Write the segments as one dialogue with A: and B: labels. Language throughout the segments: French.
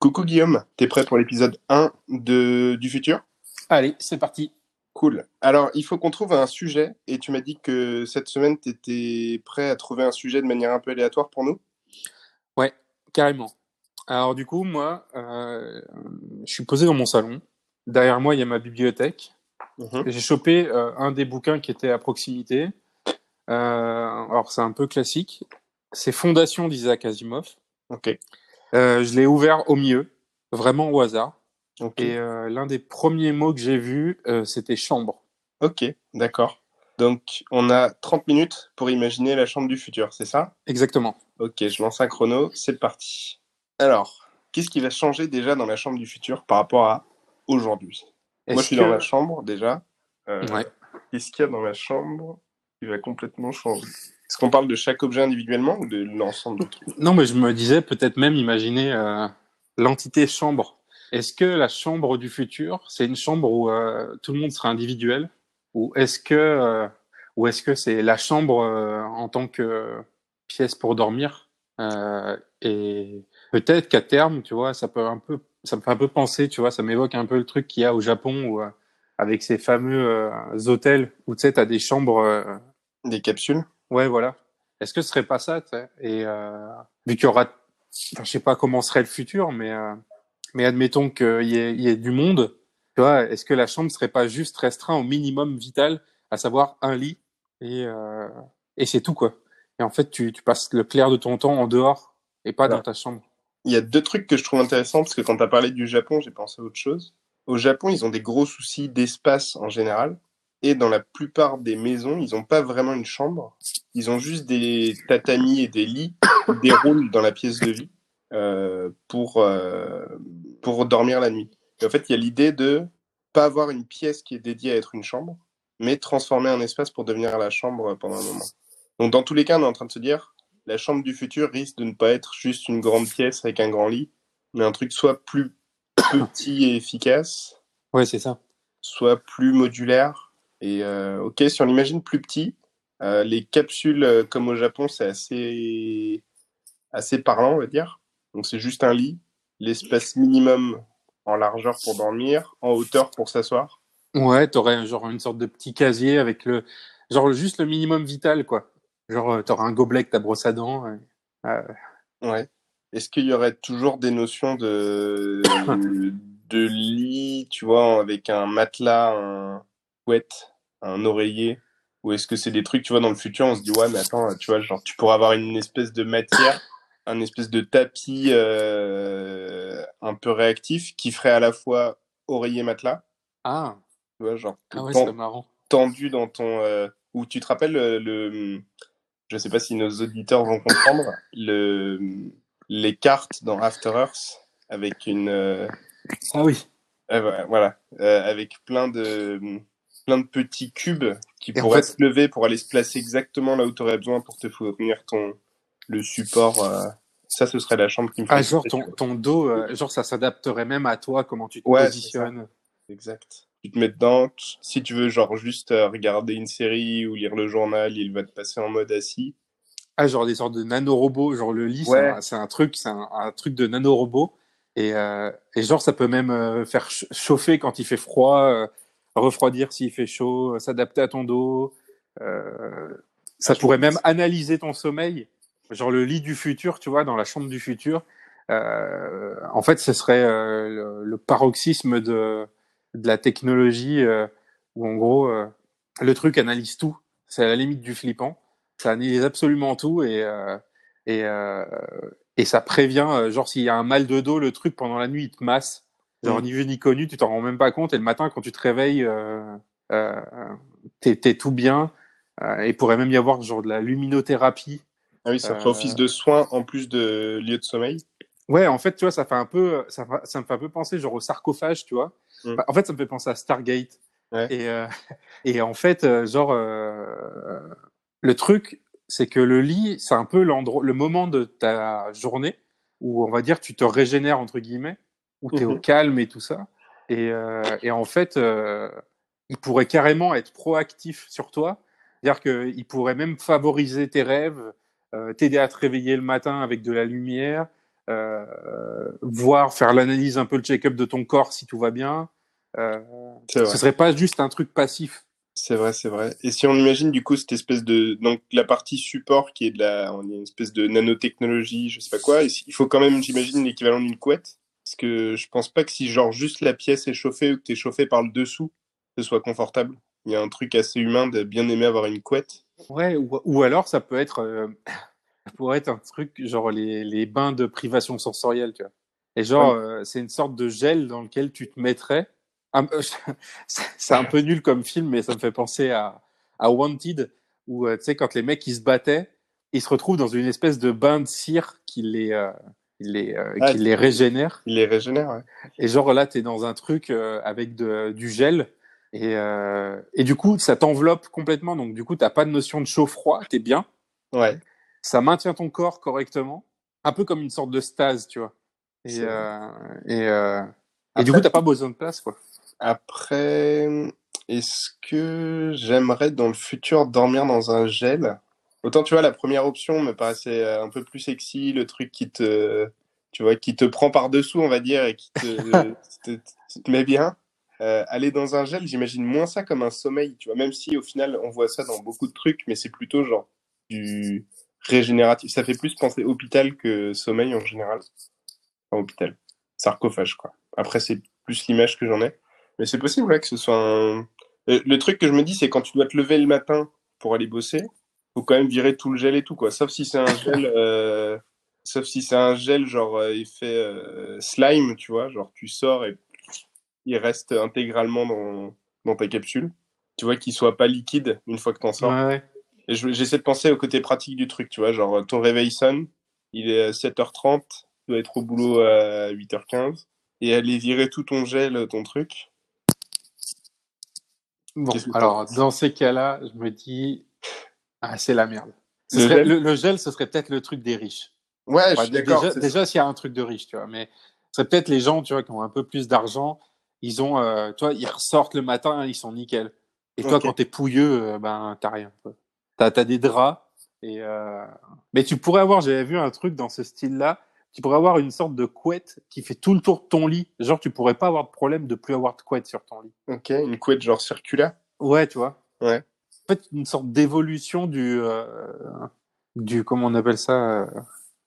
A: Coucou Guillaume, t'es prêt pour l'épisode 1 de... du futur?
B: Allez, c'est parti.
A: Cool. Alors, il faut qu'on trouve un sujet, et tu m'as dit que cette semaine, tu étais prêt à trouver un sujet de manière un peu aléatoire pour nous?
B: Ouais, carrément. Alors du coup, moi, euh, je suis posé dans mon salon. Derrière moi, il y a ma bibliothèque.
A: Mhm.
B: J'ai chopé euh, un des bouquins qui était à proximité. Euh, alors c'est un peu classique. C'est Fondation d'Isaac Asimov.
A: Ok.
B: Euh, je l'ai ouvert au milieu, vraiment au hasard. Et euh, l'un des premiers mots que j'ai vu, euh, c'était chambre.
A: Ok, d'accord. Donc, on a 30 minutes pour imaginer la chambre du futur, c'est ça?
B: Exactement.
A: Ok, je lance un chrono, c'est parti. Alors, qu'est-ce qui va changer déjà dans la chambre du futur par rapport à aujourd'hui? Moi, je suis
B: que-
A: dans la chambre déjà.
B: Ouais.
A: Qu'est-ce qu'il y a dans la chambre qui va complètement changer? Est-ce qu'on parle de chaque objet individuellement ou de l'ensemble
B: Non, mais je me disais peut-être même imaginer euh, l'entité chambre. Est-ce que la chambre du futur, c'est une chambre où euh, tout le monde sera individuel, ou est-ce que, euh, ou est-ce que c'est la chambre en tant que pièce pour dormir? Et peut-être qu'à terme, tu vois, ça peut un peu, ça me fait un peu penser, tu vois, ça m'évoque un peu le truc qu'il y a au Japon où, avec ces fameux hôtels où tu sais, t'as des chambres.
A: Des capsules?
B: Ouais, voilà. Est-ce que ce serait pas ça, Et euh, vu qu'il y aura, enfin, je sais pas comment serait le futur, mais euh, mais admettons qu'il y ait, il y ait du monde, tu vois, est-ce que la chambre serait pas juste restreint au minimum vital, à savoir un lit et euh, et c'est tout quoi? Et en fait, tu tu passes le clair de ton temps en dehors et pas dans ta chambre.
A: Il y a deux trucs que je trouve intéressants parce que quand tu as parlé du Japon, j'ai pensé à autre chose. Au Japon, ils ont des gros soucis d'espace en général. Et dans la plupart des maisons, ils n'ont pas vraiment une chambre. Ils ont juste des tatamis et des lits qui déroulent dans la pièce de vie euh, pour, euh, pour dormir la nuit. Et en fait, il y a l'idée de pas avoir une pièce qui est dédiée à être une chambre, mais transformer un espace pour devenir la chambre pendant un moment. Donc dans tous les cas, on est en train de se dire, la chambre du futur risque de ne pas être juste une grande pièce avec un grand lit, mais un truc soit plus petit et efficace,
B: Ouais, c'est ça.
A: soit plus modulaire. Et euh, ok, si on l'imagine plus petit, euh, les capsules euh, comme au Japon, c'est assez assez parlant, on va dire. Donc c'est juste un lit, l'espace minimum en largeur pour dormir, en hauteur pour s'asseoir.
B: Ouais, t'aurais genre une sorte de petit casier avec le genre juste le minimum vital quoi. Genre euh, t'auras un gobelet avec ta brosse à dents. et- euh,
A: Ouais. Est-ce qu'il y aurait toujours des notions de, de lit, tu vois, avec un matelas, un couette, un oreiller? Ou est-ce que c'est des trucs, tu vois, dans le futur, on se dit, ouais, mais attends, tu vois, genre, tu pourrais avoir une espèce de matière, un espèce de tapis euh, un peu réactif qui ferait à la fois oreiller matelas,
B: Ah,
A: tu vois, genre,
B: ah ouais,
A: ten-
B: marrant.
A: tendu dans ton... euh, Ou tu te rappelles le, le- Je sais pas si nos auditeurs vont comprendre, le, les cartes dans After Earth avec une... euh,
B: Ah oui.
A: euh, voilà, voilà, euh, avec plein de, plein de petits cubes qui
B: Et en
A: pourraient
B: fait-
A: se lever pour aller se placer exactement là où tu aurais besoin pour te fournir ton, le support. euh, Ça, ce serait la chambre qui me
B: Ah genre ton ton dos, euh, genre ça s'adapterait même à toi comment tu te
A: Ouais,
B: positionnes.
A: Exact. Tu te mets dedans, si tu veux genre juste euh, regarder une série ou lire le journal, il va te passer en mode assis.
B: Ah genre des sortes de nanorobots, genre le lit c'est
A: Ouais.
B: un, c'est un truc, c'est un, un truc de nanorobot et euh, et genre ça peut même faire ch- chauffer quand il fait froid, refroidir s'il fait chaud, s'adapter à ton dos. Euh, ça pourrait même analyser ton sommeil, genre le lit du futur, tu vois, dans la chambre du futur. Euh, en fait, ce serait euh, le, paroxysme de de la technologie où en gros le truc analyse tout. C'est à la limite du flippant. Ça analyse absolument tout et et et ça prévient. genre s'il y a un mal de dos, le truc pendant la nuit il te masse. Genre ni vu ni connu, tu t'en rends même pas compte. Et le matin quand tu te réveilles, euh, euh, t'es tout bien. Euh, il pourrait même y avoir genre de la luminothérapie.
A: Ah oui, ça ferait
B: Euh,
A: office de soins en plus de lieu de sommeil.
B: Ouais, en fait, tu vois, ça fait un peu, ça, ça me fait un peu penser genre au sarcophage, tu vois.
A: Mm.
B: Enfin, En fait, ça me fait penser à Stargate.
A: Ouais.
B: Et, euh, et en fait, euh, genre, euh, le truc, c'est que le lit, c'est un peu l'endroit, le moment de ta journée où on va dire tu te régénères entre guillemets, où tu es au
A: Mhm.
B: calme et tout ça. Et, euh, et en fait, euh, il pourrait carrément être proactif sur toi. C'est-à-dire qu'il pourrait même favoriser tes rêves, euh, t'aider à te réveiller le matin avec de la lumière, voir, faire l'analyse un peu le check-up de ton corps si tout va bien. Ce serait pas juste un truc passif.
A: C'est vrai, c'est vrai. Et si on imagine du coup cette espèce de donc la partie support qui est de la on est une espèce de nanotechnologie, je sais pas quoi, il faut quand même j'imagine l'équivalent d'une couette parce que je pense pas que si genre juste la pièce est chauffée ou que t'es chauffé par le dessous, ce soit confortable. Il y a un truc assez humain de bien aimer avoir une couette.
B: Ouais, ou, ou alors ça peut être, euh, ça pourrait être un truc genre les, les bains de privation sensorielle, tu vois. Et genre, euh, c'est une sorte de gel dans lequel tu te mettrais. Un- c'est c'est un peu nul comme film, mais ça me fait penser à, à Wanted, où euh, tu sais quand les mecs ils se battaient, ils se retrouvent dans une espèce de bain de cire qui les, qui les, euh,
A: Ah,
B: qui les régénère.
A: Il les régénère, ouais.
B: Et genre là, t'es dans un truc euh, avec de, du gel. Et, euh, et du coup, ça t'enveloppe complètement. Donc du coup, t'as pas de notion de chaud-froid, t'es bien.
A: Ouais.
B: Ça maintient ton corps correctement. Un peu comme une sorte de stase, tu vois. Et, euh, et, du coup, t'as pas besoin de place, quoi.
A: Après, est-ce que j'aimerais dans le futur dormir dans un gel? Autant tu vois, la première option me paraissait euh, un peu plus sexy, le truc qui te, tu vois, qui te prend par-dessous, on va dire, et qui te, te, te- te met bien. Euh, aller dans un gel, j'imagine moins ça comme un sommeil, tu vois, même si au final on voit ça dans beaucoup de trucs, mais c'est plutôt genre du régénératif. Ça fait plus penser hôpital que sommeil en général. Enfin, hôpital. Sarcophage, quoi. Après, c'est plus l'image que j'en ai. Mais c'est possible, ouais, que ce soit un... Le, le truc que je me dis, c'est quand tu dois te lever le matin pour aller bosser, faut quand même virer tout le gel et tout, quoi. Sauf si c'est un gel, euh, sauf si c'est un gel genre euh, effet euh, slime, tu vois, genre tu sors et il reste intégralement dans, dans ta capsule. Tu vois, qu'il soit pas liquide une fois que t'en sors.
B: Ouais, ouais.
A: Et je- j'essaie de penser au côté pratique du truc, tu vois, genre ton réveil sonne, il est à 7h30, tu dois être au boulot à 8h15, et aller virer tout ton gel, ton truc.
B: Bon, alors, dans ces cas-là, je me dis, ah, c'est la merde. Ce
A: Le
B: serait-
A: gel
B: le, le gel, ce serait peut-être le truc des riches.
A: Ouais, je suis d'accord.
B: Déjà, s'il y a un truc de riche, tu vois, mais c'est peut-être les gens, tu vois, qui ont un peu plus d'argent, ils ont, euh, tu vois, ils ressortent le matin, ils sont nickel. Et toi, quand t'es pouilleux, euh, ben, t'as rien. T'as, t'as des draps. Et euh... Mais tu pourrais avoir, j'avais vu un truc dans ce style-là, tu pourrais avoir une sorte de couette qui fait tout le tour de ton lit. Genre, tu pourrais pas avoir de problème de plus avoir de couette sur ton lit.
A: Ok, une couette genre circulaire?
B: Ouais, tu vois.
A: Ouais.
B: En fait, une sorte d'évolution du, euh, du, comment on appelle ça, euh,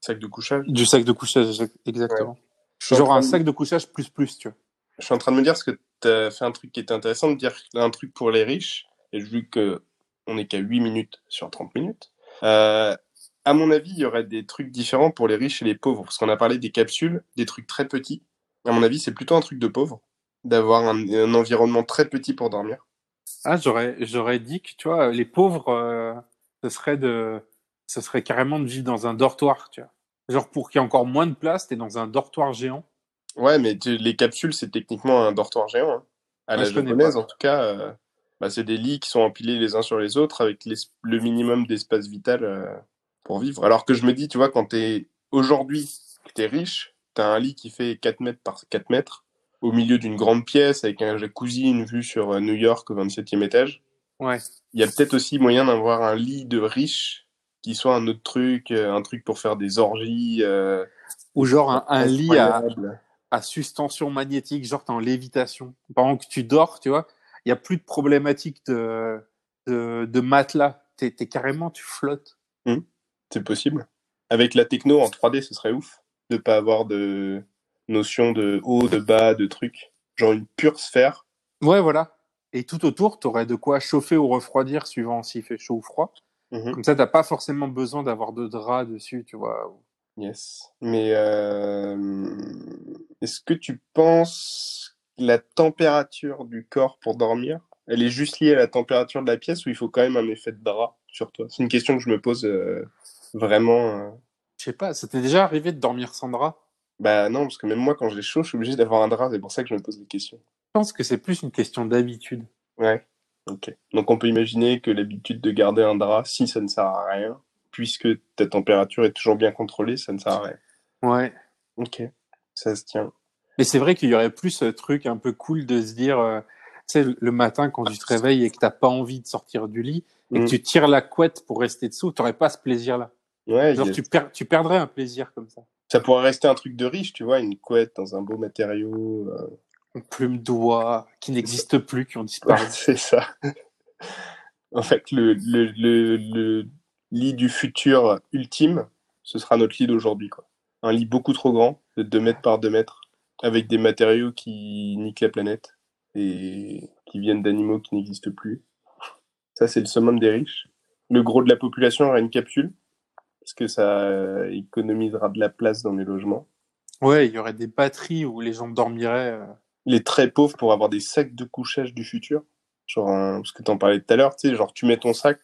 A: Sac de couchage.
B: du sac de couchage, exactement.
A: En
B: Genre un
A: de-
B: sac de couchage plus plus, tu vois.
A: je suis en train de me dire, parce que tu as fait un truc qui était intéressant, de dire un truc pour les riches, et vu que on est qu'à 8 minutes sur 30 minutes, euh, à mon avis, il y aurait des trucs différents pour les riches et les pauvres, parce qu'on a parlé des capsules, des trucs très petits. À mon avis, c'est plutôt un truc de pauvre, d'avoir un, un environnement très petit pour dormir.
B: Ah, j'aurais, j'aurais dit que, tu vois, les pauvres, euh, ce serait de, ce serait carrément de vivre dans un dortoir, tu vois. Genre pour qu'il y ait encore moins de place, t'es dans un dortoir géant.
A: Ouais, mais tu- les capsules, c'est techniquement un dortoir géant. hein. À
B: Ouais,
A: la japonaise, en tout cas, euh, bah, c'est des lits qui sont empilés les uns sur les autres avec l'es- le minimum d'espace vital euh, pour vivre. Alors que je me dis, tu vois, quand t'es aujourd'hui, que t'es riche, t'as un lit qui fait 4 mètres par 4 mètres, au milieu d'une grande pièce avec un jacuzzi, une vue sur euh, New York au 27e étage.
B: Ouais.
A: Il y a peut-être aussi moyen d'avoir un lit de riche qui soit un autre truc, euh, un truc pour faire des orgies. euh,
B: Ou genre un, un lit à, à suspension magnétique, genre t'es en lévitation. Pendant que tu dors, tu vois, il y a plus de problématique de, de, de matelas. T'es, t'es carrément, tu flottes.
A: C'est possible. Avec la techno en 3D, ce serait ouf de pas avoir de notion de haut, de bas, de trucs. Genre une pure sphère.
B: Ouais, voilà. Et tout autour, t'aurais de quoi chauffer ou refroidir suivant s'il fait chaud ou froid.
A: Mhm.
B: Comme ça, t'as pas forcément besoin d'avoir de drap dessus, tu vois.
A: Yes. Mais euh, est-ce que tu penses que la température du corps pour dormir, elle est juste liée à la température de la pièce ou il faut quand même un effet de drap sur toi? C'est une question que je me pose euh, vraiment. euh.
B: Je sais pas, ça t'est déjà arrivé de dormir sans drap?
A: Bah non, parce que même moi, quand j'ai chaud, je suis obligé d'avoir un drap. C'est pour ça que je me pose des questions.
B: Je pense que c'est plus une question d'habitude.
A: Ouais. Ok. Donc on peut imaginer que l'habitude de garder un drap, si ça ne sert à rien, puisque ta température est toujours bien contrôlée, ça ne sert à rien.
B: Ouais.
A: Ok. Ça se tient.
B: Mais c'est vrai qu'il y aurait plus ce truc un peu cool de se dire, euh, tu sais, le matin quand tu te réveilles et que t'as pas envie de sortir du lit et
A: Mm.
B: que tu tires la couette pour rester dessous, t'aurais pas ce plaisir-là.
A: Ouais,
B: Genre
A: a-
B: tu, per- tu perdrais un plaisir comme ça.
A: Ça pourrait rester un truc de riche, tu vois, une couette dans un beau matériau. euh,
B: Une plume d'oie qui n'existe plus, qui ont disparu.
A: c'est ça. en fait, le, le, le, le lit du futur ultime, ce sera notre lit d'aujourd'hui, quoi. Un lit beaucoup trop grand, de 2 mètres par 2 mètres, avec des matériaux qui niquent la planète et qui viennent d'animaux qui n'existent plus. Ça, c'est le summum des riches. Le gros de la population aura une capsule, parce que ça euh, économisera de la place dans les logements.
B: Ouais, il y aurait des batteries où les gens dormiraient. euh,
A: Les très pauvres pour avoir des sacs de couchage du futur. Genre, parce que t'en parlais tout à l'heure, tu sais, genre tu mets ton sac,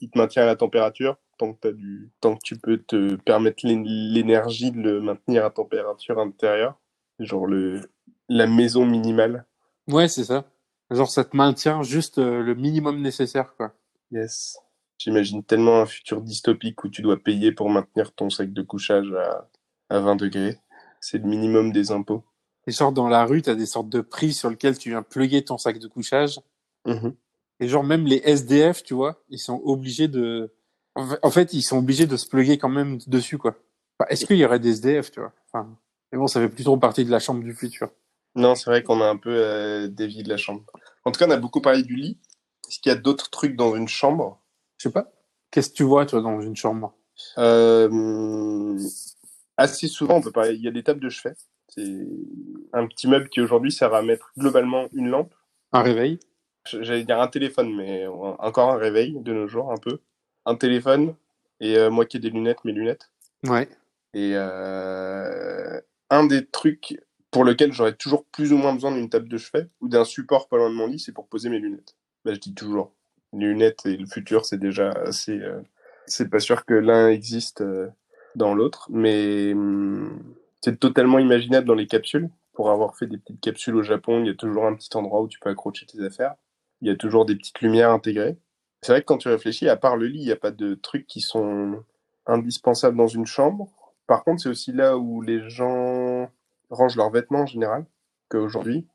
A: il te maintient à la température, tant que, du... tant que tu peux te permettre l'é- l'énergie de le maintenir à température intérieure. Genre le... la maison minimale.
B: Ouais, c'est ça. Genre, ça te maintient juste euh, le minimum nécessaire, quoi.
A: Yes. J'imagine tellement un futur dystopique où tu dois payer pour maintenir ton sac de couchage à, à 20 degrés. C'est le minimum des impôts.
B: Et genre, dans la rue, t'as des sortes de prises sur lesquelles tu viens plugger ton sac de couchage.
A: Mhm.
B: Et genre, même les SDF, tu vois, ils sont obligés de... En fait- En fait, ils sont obligés de se plugger quand même dessus, quoi. Enfin, Est-ce qu'il y aurait des SDF, tu vois? Enfin, Mais bon, ça fait plus trop partie de la chambre du futur.
A: Non, c'est vrai qu'on a un peu euh, dévié de la chambre. En tout cas, on a beaucoup parlé du lit. Est-ce qu'il y a d'autres trucs dans une chambre?
B: Je sais pas. Qu'est-ce que tu vois, toi, dans une chambre?
A: Euh, assez souvent, on peut parler. Il y a des tables de chevet. C'est un petit meuble qui aujourd'hui sert à mettre globalement une lampe.
B: Un réveil?
A: J'allais dire un téléphone, mais encore un réveil de nos jours, un peu. Un téléphone et euh, moi qui ai des lunettes, mes lunettes.
B: Ouais.
A: Et euh, un des trucs pour lequel j'aurais toujours plus ou moins besoin d'une table de chevet ou d'un support pas loin de mon lit, c'est pour poser mes lunettes. Bah, je dis toujours. Lunettes et le futur, c'est déjà assez. euh, c'est pas sûr que l'un existe euh, dans l'autre, mais hum, c'est totalement imaginable dans les capsules. Pour avoir fait des petites capsules au Japon, il y a toujours un petit endroit où tu peux accrocher tes affaires. Il y a toujours des petites lumières intégrées. C'est vrai que quand tu réfléchis, à part le lit, il n'y a pas de trucs qui sont indispensables dans une chambre. Par contre, c'est aussi là où les gens rangent leurs vêtements en général, qu'aujourd'hui.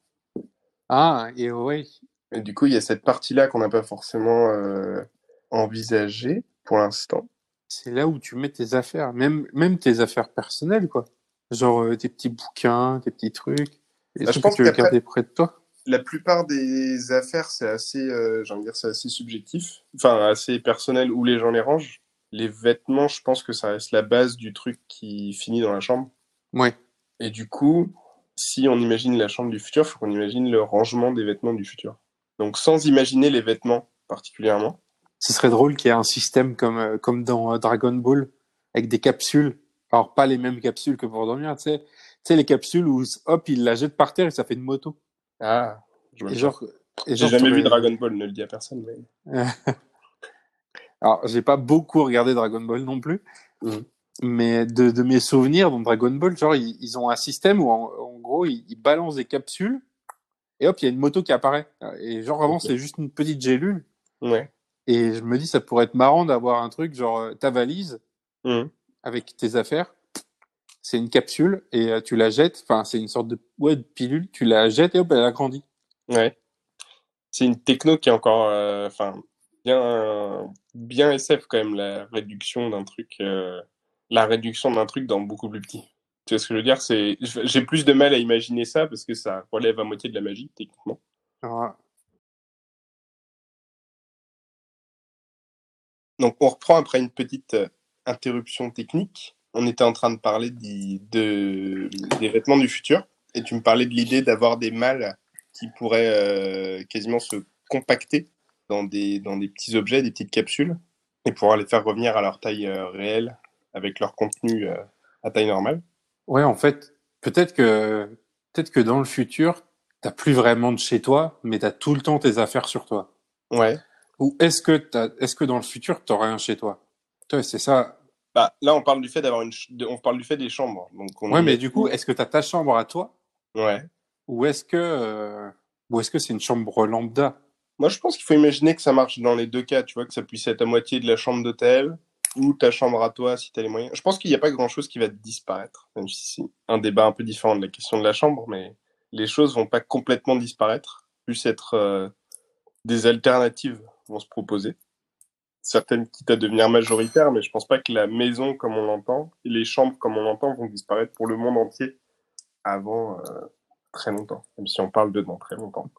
B: Ah, et ouais.
A: Et du coup, il y a cette partie-là qu'on n'a pas forcément euh, envisagée pour l'instant.
B: C'est là où tu mets tes affaires, même, même tes affaires personnelles, quoi. Genre euh, tes petits bouquins, tes petits trucs. Les
A: Bah, je pense
B: que tu veux garder près de toi.
A: La plupart des affaires, c'est assez, euh, j'ai envie de dire, c'est assez subjectif, enfin assez personnel où les gens les rangent. Les vêtements, je pense que ça reste la base du truc qui finit dans la chambre.
B: Ouais.
A: Et du coup, si on imagine la chambre du futur, il faut qu'on imagine le rangement des vêtements du futur. Donc sans imaginer les vêtements particulièrement.
B: Ce serait drôle qu'il y ait un système comme, euh, comme dans euh, Dragon Ball, avec des capsules. Alors, pas les mêmes capsules que pour dormir, tu sais. Tu sais, les capsules où, hop, il la jette par terre et ça fait une moto.
A: Ah, je vois
B: Et genre, et
A: J'ai
B: genre,
A: jamais vu Dragon Ball, ne le dis à personne. Mais...
B: Alors, j'ai pas beaucoup regardé Dragon Ball non plus.
A: Mhm.
B: Mais de, de mes souvenirs dans Dragon Ball, genre, ils, ils ont un système où, en, en gros, ils, ils balancent des capsules et hop, il y a une moto qui apparaît. Et genre,
A: Ok.
B: c'est juste une petite gélule.
A: Ouais.
B: Et je me dis, ça pourrait être marrant d'avoir un truc, genre, euh, ta valise
A: Mhm.
B: avec tes affaires, c'est une capsule et euh, tu la jettes. Enfin, c'est une sorte de, ouais, de pilule. Tu la jettes et hop, elle agrandit.
A: Ouais. C'est une techno qui est encore, euh, enfin, bien, bien SF quand même, la réduction d'un truc, euh, la réduction d'un truc dans beaucoup plus petit. Tu vois ce que je veux dire? C'est, j'ai plus de mal à imaginer ça parce que ça relève à moitié de la magie, techniquement. Donc, on reprend après une petite euh, interruption technique. On était en train de parler de, des vêtements du futur et tu me parlais de l'idée d'avoir des mâles qui pourraient euh, quasiment se compacter dans des, dans des petits objets, des petites capsules et pouvoir les faire revenir à leur taille euh, réelle avec leur contenu euh, à taille normale.
B: Ouais, en fait, peut-être que, peut-être que dans le futur, t'as plus vraiment de chez toi, mais t'as tout le temps tes affaires sur toi.
A: Ouais.
B: Ou est-ce que t'as, est-ce que dans le futur, t'auras rien chez toi? Toi, c'est ça.
A: Bah, là, on parle du fait d'avoir une, ch- on parle du fait des chambres. Donc, on
B: Ouais, mais du coup, est-ce que t'as ta chambre à toi?
A: ouais.
B: Ou est-ce que, euh, ou est-ce que c'est une chambre lambda?
A: Moi, je pense qu'il faut imaginer que ça marche dans les deux cas, tu vois, que ça puisse être à moitié de la chambre d'hôtel ta chambre à toi si tu as les moyens. Je pense qu'il n'y a pas grand-chose qui va disparaître, même si c'est un débat un peu différent de la question de la chambre, mais les choses vont pas complètement disparaître, plus être euh, des alternatives vont se proposer. certaines quitte à devenir majoritaires, mais je pense pas que la maison comme on l'entend et les chambres comme on l'entend vont disparaître pour le monde entier avant euh, très longtemps, même si on parle de dans très longtemps.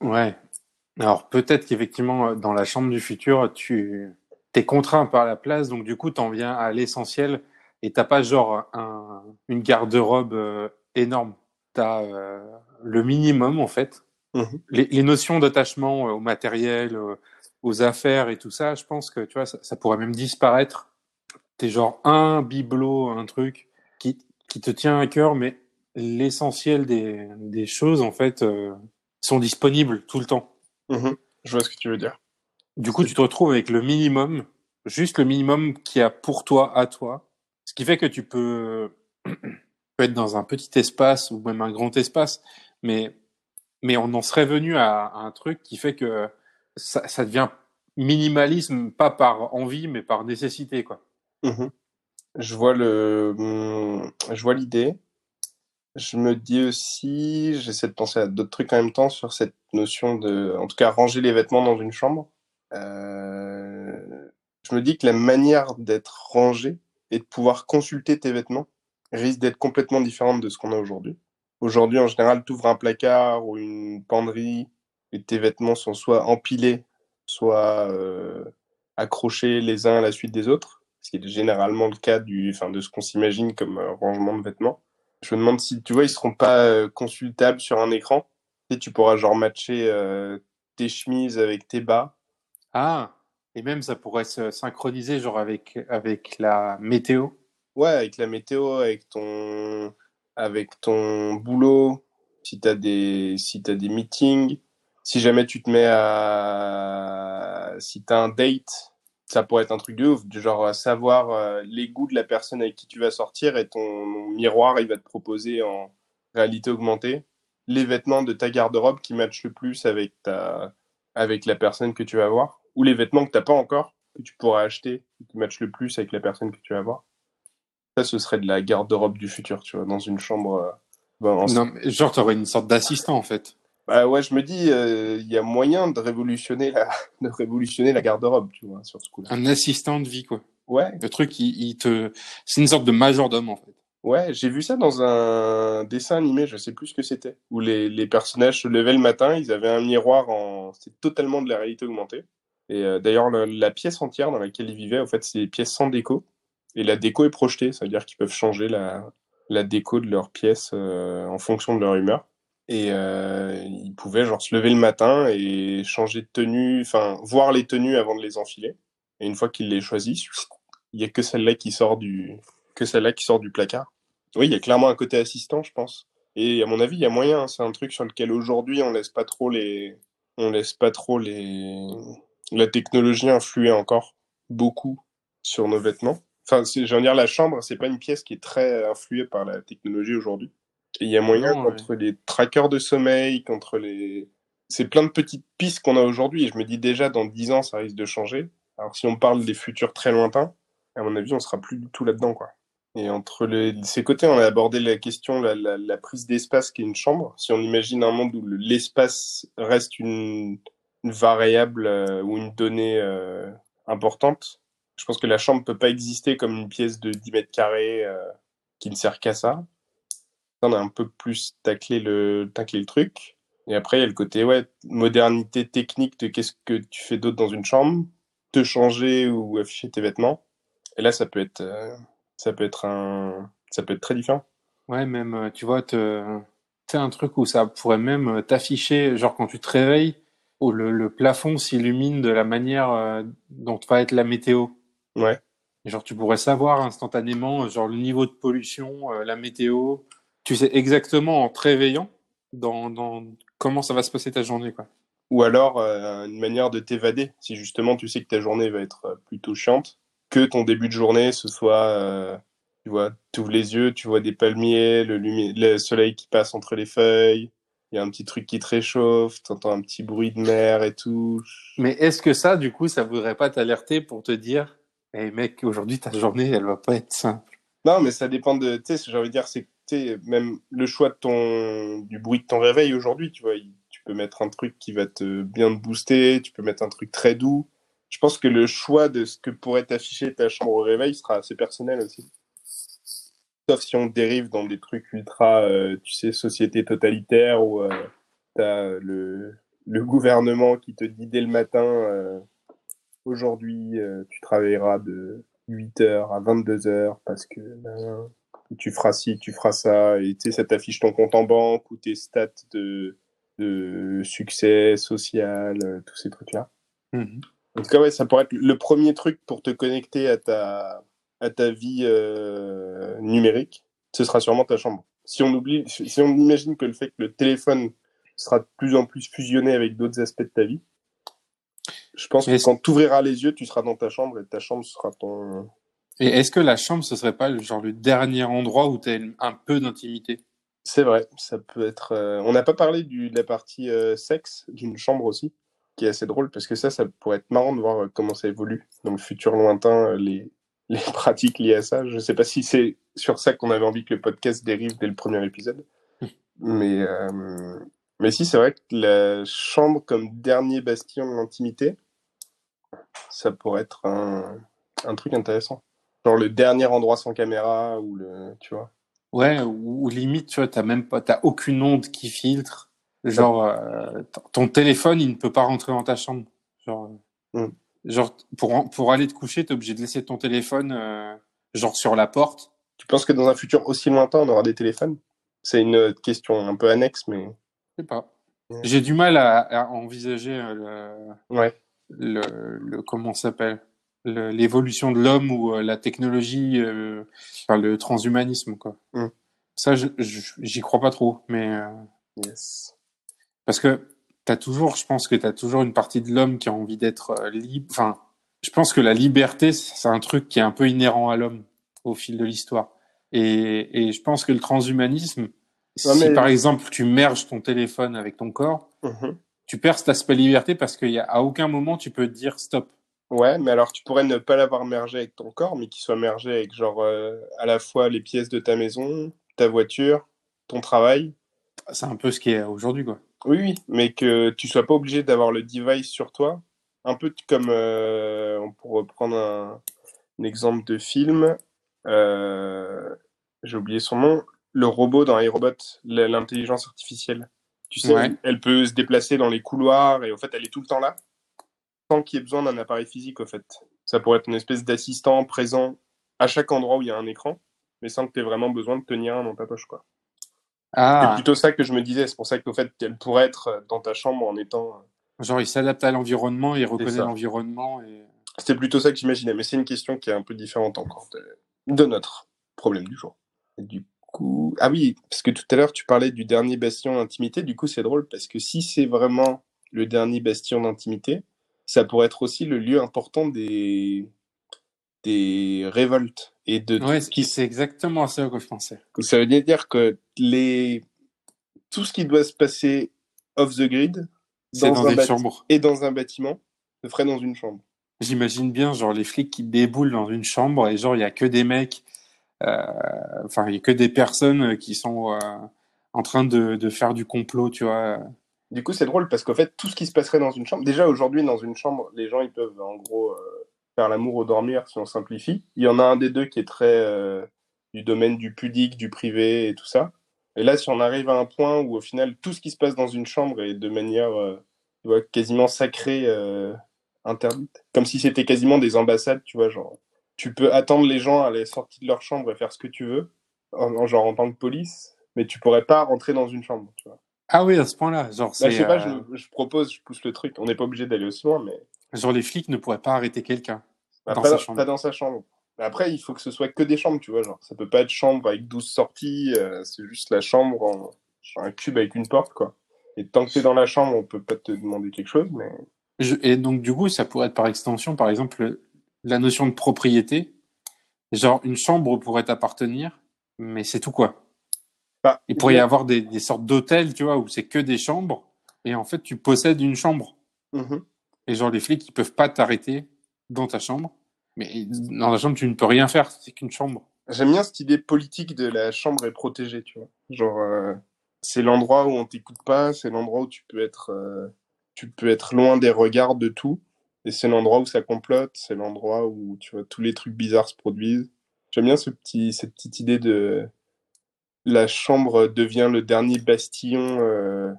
B: Ouais. Alors peut-être qu'effectivement, dans la chambre du futur, tu es contraint par la place, donc du coup, tu en viens à l'essentiel et t'as pas genre un, une garde-robe euh, énorme. Tu as le minimum en fait.
A: Mhm.
B: Les, les notions d'attachement au matériel, aux affaires et tout ça, je pense que tu vois, ça, ça pourrait même disparaître. T'es genre un bibelot, un truc qui, qui te tient à cœur, mais l'essentiel des, des choses, en fait, euh, sont disponibles tout le temps.
A: Mhm. Je vois ce que tu veux dire.
B: Du coup, tu te retrouves avec le minimum, juste le minimum qu'il y a pour toi, à toi. Ce qui fait que tu peux, être dans un petit espace ou même un grand espace, mais, mais on en serait venu à, un truc qui fait que ça, devient minimalisme, pas par envie, mais par nécessité, quoi.
A: Mhm. Je vois le, je vois l'idée. Je me dis aussi, j'essaie de penser à d'autres trucs en même temps sur cette notion de, en tout cas, ranger les vêtements dans une chambre. Euh, je me dis que la manière d'être rangé et de pouvoir consulter tes vêtements risque d'être complètement différente de ce qu'on a aujourd'hui. Aujourd'hui, en général, tu ouvres un placard ou une penderie et tes vêtements sont soit empilés, soit euh, accrochés les uns à la suite des autres, ce qui est généralement le cas de ce qu'on s'imagine comme euh, rangement de vêtements. Je me demande si, tu vois, ils seront pas consultables sur un écran. Et tu pourras genre matcher tes chemises avec tes bas.
B: Ah, et même ça pourrait se synchroniser genre avec, avec la météo?
A: Ouais, avec la météo, avec ton, avec ton boulot, si tu as des, si t'as des meetings, si jamais tu te mets à, si t'as un date, ça pourrait être un truc de ouf, du genre savoir euh, les goûts de la personne avec qui tu vas sortir et ton miroir, il va te proposer en réalité augmentée les vêtements de ta garde-robe qui matchent le plus avec ta, avec la personne que tu vas voir, ou les vêtements que t'as pas encore, que tu pourras acheter, qui matchent le plus avec la personne que tu vas voir. Ça, ce serait de la garde-robe du futur, tu vois, dans une chambre. Euh,
B: bon, non, mais genre, t'aurais une sorte d'assistant, en fait.
A: Bah ouais, je me dis, il euh, y a moyen de révolutionner la, de révolutionner la garde-robe, tu vois, sur ce coup-là.
B: Un assistant de vie, quoi.
A: Ouais.
B: Le truc, il, il te, c'est une sorte de majordome, en fait.
A: Ouais, j'ai vu ça dans un dessin animé, je sais plus ce que c'était, où les, les personnages se levaient le matin, ils avaient un miroir en, c'est totalement de la réalité augmentée. Et euh, d'ailleurs, la, pièce entière dans laquelle ils vivaient, en fait, c'est des pièces sans déco. Et la déco est projetée, ça veut dire qu'ils peuvent changer la, déco de leur pièce euh, en fonction de leur humeur. Et euh, ils pouvaient genre se lever le matin et changer de tenue, enfin voir les tenues avant de les enfiler. Et une fois qu'ils les choisissent, il y a que celle-là qui sort du que celle-là qui sort du placard. Oui, il y a clairement un côté assistant, je pense. Et à mon avis, il y a moyen. Hein. C'est un truc sur lequel aujourd'hui on laisse pas trop les, on laisse pas trop les, la technologie influer encore beaucoup sur nos vêtements. Enfin, j'ai dire la chambre, c'est pas une pièce qui est très influée par la technologie aujourd'hui. Et il y a moyen non, contre ouais. les trackers de sommeil, contre les, c'est plein de petites pistes qu'on a aujourd'hui. Et je me dis déjà dans dix ans, ça risque de changer. Alors si on parle des futurs très lointains, à mon avis, on sera plus du tout là-dedans, quoi. Et entre les, ces côtés, on a abordé la question, la, la, la prise d'espace qui est une chambre. Si on imagine un monde où l'espace reste une, une variable euh, ou une donnée euh, importante, je pense que la chambre peut pas exister comme une pièce de 10 mètres carrés euh, qui ne sert qu'à ça. On a un peu plus taclé le, taclé le truc. Et après, il y a le côté, ouais, modernité technique de qu'est-ce que tu fais d'autre dans une chambre, te changer ou afficher tes vêtements. Et là, ça peut être, ça peut être un, ça peut être très différent.
B: Ouais, même, tu vois, te, t'as un truc où ça pourrait même t'afficher, genre quand tu te réveilles, où le, le plafond s'illumine de la manière euh, dont va être la météo.
A: Ouais.
B: Et genre, tu pourrais savoir instantanément, genre, le niveau de pollution, euh, la météo. Tu sais exactement en te réveillant dans, dans comment ça va se passer ta journée, quoi.
A: Ou alors, euh, une manière de t'évader. Si justement tu sais que ta journée va être euh, plutôt chiante, que ton début de journée, ce soit, euh, tu vois, tu ouvres les yeux, tu vois des palmiers, le, le soleil qui passe entre les feuilles, il y a un petit truc qui te réchauffe, t'entends un petit bruit de mer et tout.
B: Mais est-ce que ça, du coup, ça voudrait pas t'alerter pour te dire, hé hey mec, aujourd'hui ta journée, elle va pas être simple
A: Non, mais ça dépend de, tu sais, j'ai envie de dire, c'est même le choix de ton, du bruit de ton réveil aujourd'hui, tu vois, tu peux mettre un truc qui va te bien te booster, tu peux mettre un truc très doux. je pense que le choix de ce que pourrait t'afficher ta chambre au réveil sera assez personnel aussi. Sauf si on dérive dans des trucs ultra, euh, tu sais, société totalitaire où euh, t'as le, le gouvernement qui te dit dès le matin, euh, aujourd'hui, euh, tu travailleras de 8h à 22h parce que euh, tu feras ci, tu feras ça, et tu sais, ça t'affiche ton compte en banque ou tes stats de, de succès social, tous ces trucs-là.
B: Mhm.
A: En tout cas, ouais, ça pourrait être le premier truc pour te connecter à ta, à ta vie euh, numérique. Ce sera sûrement ta chambre. Si on oublie, si on imagine que le fait que le téléphone sera de plus en plus fusionné avec d'autres aspects de ta vie, je pense que quand tu ouvriras les yeux, tu seras dans ta chambre et ta chambre sera ton.
B: Et est-ce que la chambre, ce serait pas le- genre le dernier endroit où tu as un peu d'intimité?
A: C'est vrai, ça peut être. euh, On n'a pas parlé du, de la partie euh, sexe d'une chambre aussi, qui est assez drôle parce que ça, ça pourrait être marrant de voir comment ça évolue dans le futur lointain, les, les pratiques liées à ça. Je sais pas si c'est sur ça qu'on avait envie que le podcast dérive dès le premier épisode, mais euh, mais si c'est vrai que la chambre comme dernier bastion d'intimité, ça pourrait être un, un truc intéressant. Genre le dernier endroit sans caméra ou le, tu vois.
B: Ouais, ou, ou limite, tu vois, t'as même pas, t'as aucune onde qui filtre. Genre, euh, ton téléphone, il ne peut pas rentrer dans ta chambre. Genre, euh,
A: Mm.
B: Genre pour, pour aller te coucher, t'es obligé de laisser ton téléphone, euh, genre sur la porte.
A: Tu penses que dans un futur aussi lointain, on aura des téléphones? C'est une question un peu annexe, mais
B: Je sais pas.
A: Ouais.
B: J'ai du mal à, à envisager euh,
A: ouais.
B: le, le, le comment s'appelle? Le- l'évolution de l'homme ou euh, la technologie, euh, enfin le transhumanisme quoi.
A: Mm.
B: Ça, j'y crois pas trop, mais euh,
A: Yes.
B: Parce que t'as toujours, je pense que t'as toujours une partie de l'homme qui a envie d'être euh, libre. Enfin, je pense que la liberté, c'est un truc qui est un peu inhérent à l'homme au fil de l'histoire. Et, et je pense que le transhumanisme, si
A: mais-
B: par exemple tu merges ton téléphone avec ton corps,
A: Mhm.
B: tu perds cet aspect liberté parce qu'à à aucun moment tu peux te dire stop.
A: Ouais, mais alors tu pourrais ne pas l'avoir mergé avec ton corps, mais qu'il soit mergé avec genre euh, à la fois les pièces de ta maison, ta voiture, ton travail.
B: C'est un peu ce qui est aujourd'hui, quoi.
A: Oui, oui, mais que tu sois pas obligé d'avoir le device sur toi. Un peu comme, euh, on pourrait reprendre un, un exemple de film, euh, j'ai oublié son nom, le robot dans iRobot, l'intelligence artificielle. Tu sais,
B: Ouais.
A: elle, elle peut se déplacer dans les couloirs et au fait, elle est tout le temps là, sans qu'il y ait besoin d'un appareil physique, au fait. Ça pourrait être une espèce d'assistant présent à chaque endroit où il y a un écran, mais sans que tu aies vraiment besoin de tenir un dans ta poche, quoi. C'est
B: Ah,
A: plutôt ça que je me disais. C'est pour ça qu'au fait, elle pourrait être euh, dans ta chambre en étant. euh,
B: genre il s'adapte à l'environnement, il reconnaît l'environnement et
A: C'était plutôt ça que j'imaginais. Mais c'est une question qui est un peu différente encore de, de notre problème du jour. Et du coup. Ah oui, parce que tout à l'heure, tu parlais du dernier bastion d'intimité. Du coup, c'est drôle parce que si c'est vraiment le dernier bastion d'intimité, ça pourrait être aussi le lieu important des, des révoltes et de tout
B: ouais,
A: ce qui
B: c'est exactement ça que je pensais.
A: Ça veut dire que les... tout ce qui doit se passer off the grid
B: C'est dans
A: un
B: des chambres.
A: et dans un bâtiment se ferait dans une chambre.
B: J'imagine bien genre les flics qui déboulent dans une chambre et genre il y a que des mecs, euh, enfin il y a que des personnes euh, qui sont euh, en train de, de faire du complot, tu vois.
A: Du coup, c'est drôle parce qu'en fait, tout ce qui se passerait dans une chambre, déjà aujourd'hui, dans une chambre, les gens ils peuvent en gros euh, faire l'amour au dormir si on simplifie. Il y en a un des deux qui est très euh, du domaine du pudique, du privé et tout ça. Et là, si on arrive à un point où au final, tout ce qui se passe dans une chambre est de manière euh, tu vois, quasiment sacrée, euh, interdite, comme si c'était quasiment des ambassades, tu vois, genre, tu peux attendre les gens à la sortie de leur chambre et faire ce que tu veux, en, en- genre en tant que police, mais tu pourrais pas rentrer dans une chambre, tu vois.
B: Ah oui, à ce point-là, genre
A: Bah, je sais pas,
B: euh,
A: je, je propose, je pousse le truc. On n'est pas obligé d'aller aussi loin, mais
B: genre les flics ne pourraient pas arrêter quelqu'un.
A: bah,
B: Dans
A: pas,
B: sa chambre.
A: pas dans sa chambre. Après, il faut que ce soit que des chambres, tu vois. Genre, ça peut pas être chambre avec 12 sorties, euh, c'est juste la chambre en genre un cube avec une porte, quoi. Et tant que t'es dans la chambre, on peut pas te demander quelque chose, mais
B: Je- et donc du coup, ça pourrait être par extension, par exemple, la notion de propriété. Genre une chambre pourrait t'appartenir, mais c'est tout quoi.
A: Bah,
B: Il pourrait y avoir des, des sortes d'hôtels, tu vois, où c'est que des chambres, et en fait tu possèdes une chambre.
A: Mhm.
B: Et genre les flics, ils peuvent pas t'arrêter dans ta chambre, mais dans la chambre tu ne peux rien faire, c'est qu'une chambre.
A: J'aime bien cette idée politique de la chambre est protégée, tu vois. Genre, euh, c'est l'endroit où on t'écoute pas, c'est l'endroit où tu peux être, euh, tu peux être loin des regards de tout. Et c'est l'endroit où ça complote, c'est l'endroit où tu vois tous les trucs bizarres se produisent. J'aime bien ce petit, cette petite idée de la chambre devient le dernier bastillon euh,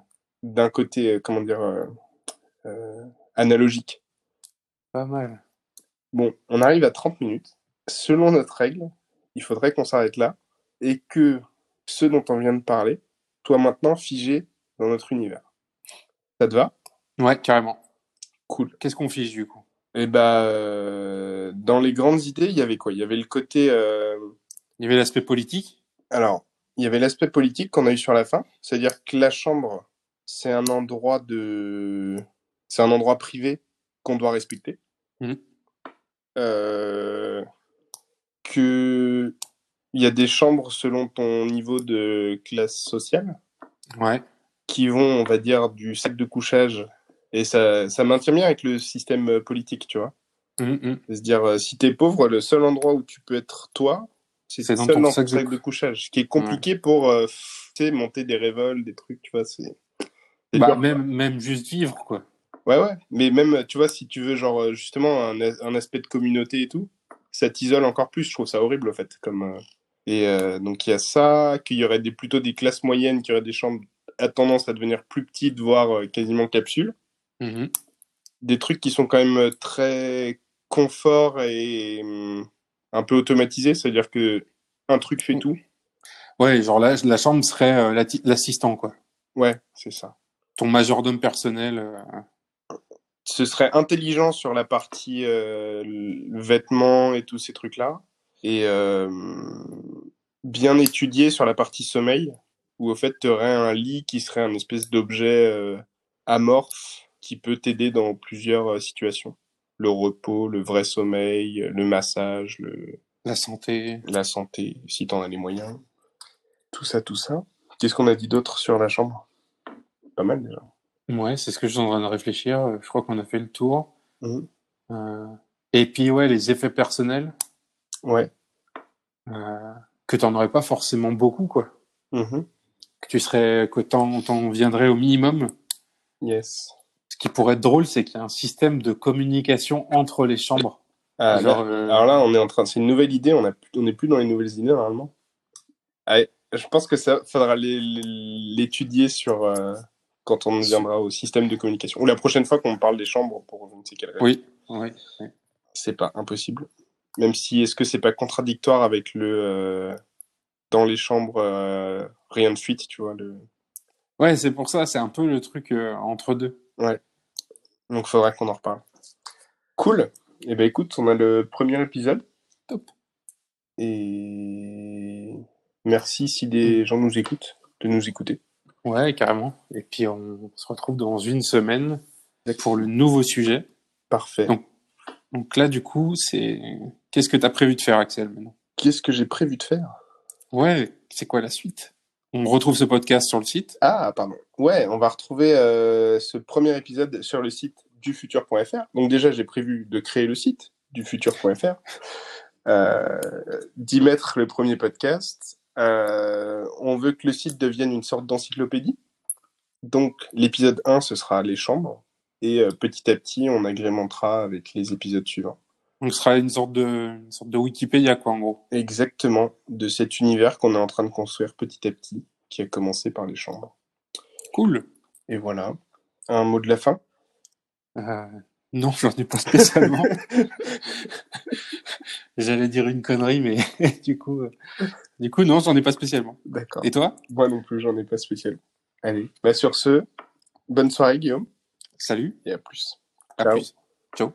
A: d'un côté, euh, comment dire, euh, euh, analogique.
B: Pas mal.
A: Bon, on arrive à 30 minutes. Selon notre règle, il faudrait qu'on s'arrête là et que ce dont on vient de parler soit maintenant figé dans notre univers. Ça te va?
B: Ouais, carrément.
A: Cool.
B: Qu'est-ce qu'on fiche du coup?
A: Et bah, euh, dans les grandes idées, il y avait quoi? Il y avait le côté. euh,
B: Il y avait l'aspect politique?
A: Alors, il y avait l'aspect politique qu'on a eu sur la fin, c'est-à-dire que la chambre, c'est un endroit de, c'est un endroit privé qu'on doit respecter.
B: Mhm.
A: Euh, Que il y a des chambres selon ton niveau de classe sociale
B: Ouais.
A: qui vont, on va dire, du sac de couchage et ça, ça maintient bien avec le système politique, tu vois.
B: Hum.
A: C'est-à-dire, euh, si t'es pauvre, le seul endroit où tu peux être toi, c'est
B: C'est dans ton sac de
A: couchage. Ce qui est compliqué pour euh, monter des révoltes, des trucs, tu vois. C'est
B: Bah, même, même juste vivre, quoi.
A: Ouais, ouais. Mais même, tu vois, si tu veux, genre, euh, justement, un, un aspect de communauté et tout, ça t'isole encore plus. Je trouve ça horrible, en fait. Comme, euh, Et euh, donc, il y a ça, qu'il y aurait des, plutôt des classes moyennes, qui auraient des chambres à tendance à devenir plus petites, voire euh, quasiment capsules.
B: Mhm.
A: des trucs qui sont quand même très confort et hum, un peu automatisés, c'est-à-dire que un truc fait tout.
B: Ouais, genre la, la chambre serait euh, l'assistant, quoi.
A: Ouais, c'est ça.
B: Ton majordome personnel.
A: Ce serait intelligent sur la partie euh, vêtements et tous ces trucs-là, et euh, bien étudié sur la partie sommeil, où au fait tu aurais un lit qui serait un espèce d'objet euh, amorphe qui peut t'aider dans plusieurs situations. Le repos, le vrai sommeil, le massage, le,
B: la santé.
A: la santé, si t'en as les moyens. Tout ça, tout ça. Qu'est-ce qu'on a dit d'autre sur la chambre? Pas mal déjà.
B: Ouais, c'est ce que je suis en train de réfléchir. Je crois qu'on a fait le tour.
A: Mhm.
B: Euh, Et puis, ouais, les effets personnels,
A: Ouais.
B: euh, que t'en aurais pas forcément beaucoup, quoi.
A: Mhm.
B: Que tu serais, que t'en, t'en viendrais au minimum.
A: Yes.
B: Ce qui pourrait être drôle, c'est qu'il y a un système de communication entre les chambres.
A: Ah,
B: Genre,
A: là-
B: euh,
A: alors là, on est en train. C'est une nouvelle idée. On a, on n'est plus dans les nouvelles idées normalement. Allez, je pense que ça faudra l'é- l'é- l'étudier sur euh, quand on viendra au système de communication ou la prochaine fois qu'on parle des chambres pour je ne sais quelle raison.
B: Oui, oui. oui.
A: C'est pas impossible. Même si est-ce que c'est pas contradictoire avec le euh, dans les chambres euh, rien de fuite, tu vois le.
B: Ouais, c'est pour ça, c'est un peu le truc euh, entre deux.
A: Donc, faudra qu'on en reparle. Cool. Eh ben, écoute, on a le premier épisode.
B: Top.
A: Et merci si des gens nous écoutent, de nous écouter.
B: Ouais, carrément. Et puis, on se retrouve dans une semaine pour le nouveau sujet.
A: Parfait.
B: Donc, Donc là, du coup, c'est qu'est-ce que tu as prévu de faire, Axel, maintenant?
A: Qu'est-ce que j'ai prévu de faire?
B: Ouais, c'est quoi la suite? On retrouve ce podcast sur le site.
A: Ah, pardon. Ouais, on va retrouver euh, ce premier épisode sur le site dufutur.fr. Donc déjà, j'ai prévu de créer le site dufutur.fr, euh, d'y mettre le premier podcast. Euh, on veut que le site devienne une sorte d'encyclopédie. Donc l'épisode 1, ce sera les chambres. Et euh, petit à petit, on agrémentera avec les épisodes suivants.
B: Donc, ce sera une sorte de, une sorte de Wikipédia, quoi, en gros.
A: Exactement, de cet univers qu'on est en train de construire petit à petit, qui a commencé par les chambres.
B: Cool.
A: Et voilà. Un mot de la fin?
B: Euh, non, j'en ai pas spécialement. J'allais dire une connerie, mais du coup, euh, du coup, non, j'en ai pas spécialement.
A: D'accord.
B: Et toi?
A: Moi non plus, j'en ai pas spécialement. Allez, bah sur ce, bonne soirée Guillaume,
B: Salut.
A: et à plus.
B: À
A: Ciao.
B: plus. Ciao.